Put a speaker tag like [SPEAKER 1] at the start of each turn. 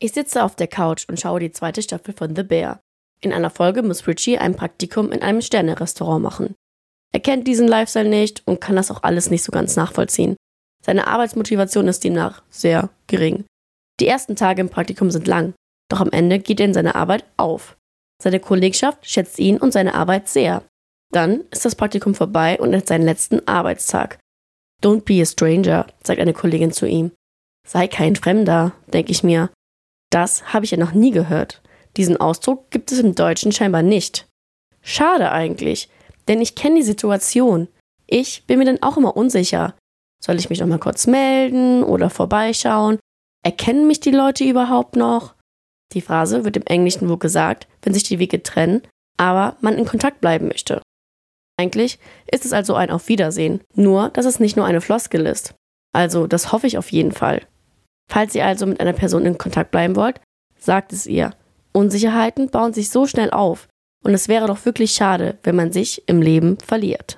[SPEAKER 1] Ich sitze auf der Couch und schaue die zweite Staffel von The Bear. In einer Folge muss Richie ein Praktikum in einem Sterne-Restaurant machen. Er kennt diesen Lifestyle nicht und kann das auch alles nicht so ganz nachvollziehen. Seine Arbeitsmotivation ist demnach sehr gering. Die ersten Tage im Praktikum sind lang, doch am Ende geht er in seiner Arbeit auf. Seine Kollegschaft schätzt ihn und seine Arbeit sehr. Dann ist das Praktikum vorbei und er hat seinen letzten Arbeitstag. Don't be a stranger, sagt eine Kollegin zu ihm. Sei kein Fremder, denke ich mir. Das habe ich ja noch nie gehört. Diesen Ausdruck gibt es im Deutschen scheinbar nicht. Schade eigentlich, denn ich kenne die Situation. Ich bin mir dann auch immer unsicher. Soll ich mich noch mal kurz melden oder vorbeischauen? Erkennen mich die Leute überhaupt noch? Die Phrase wird im Englischen wohl gesagt, wenn sich die Wege trennen, aber man in Kontakt bleiben möchte. Eigentlich ist es also ein Auf Wiedersehen, nur dass es nicht nur eine Floskel ist. Also, das hoffe ich auf jeden Fall. Falls ihr also mit einer Person in Kontakt bleiben wollt, sagt es ihr. Unsicherheiten bauen sich so schnell auf und es wäre doch wirklich schade, wenn man sich im Leben verliert.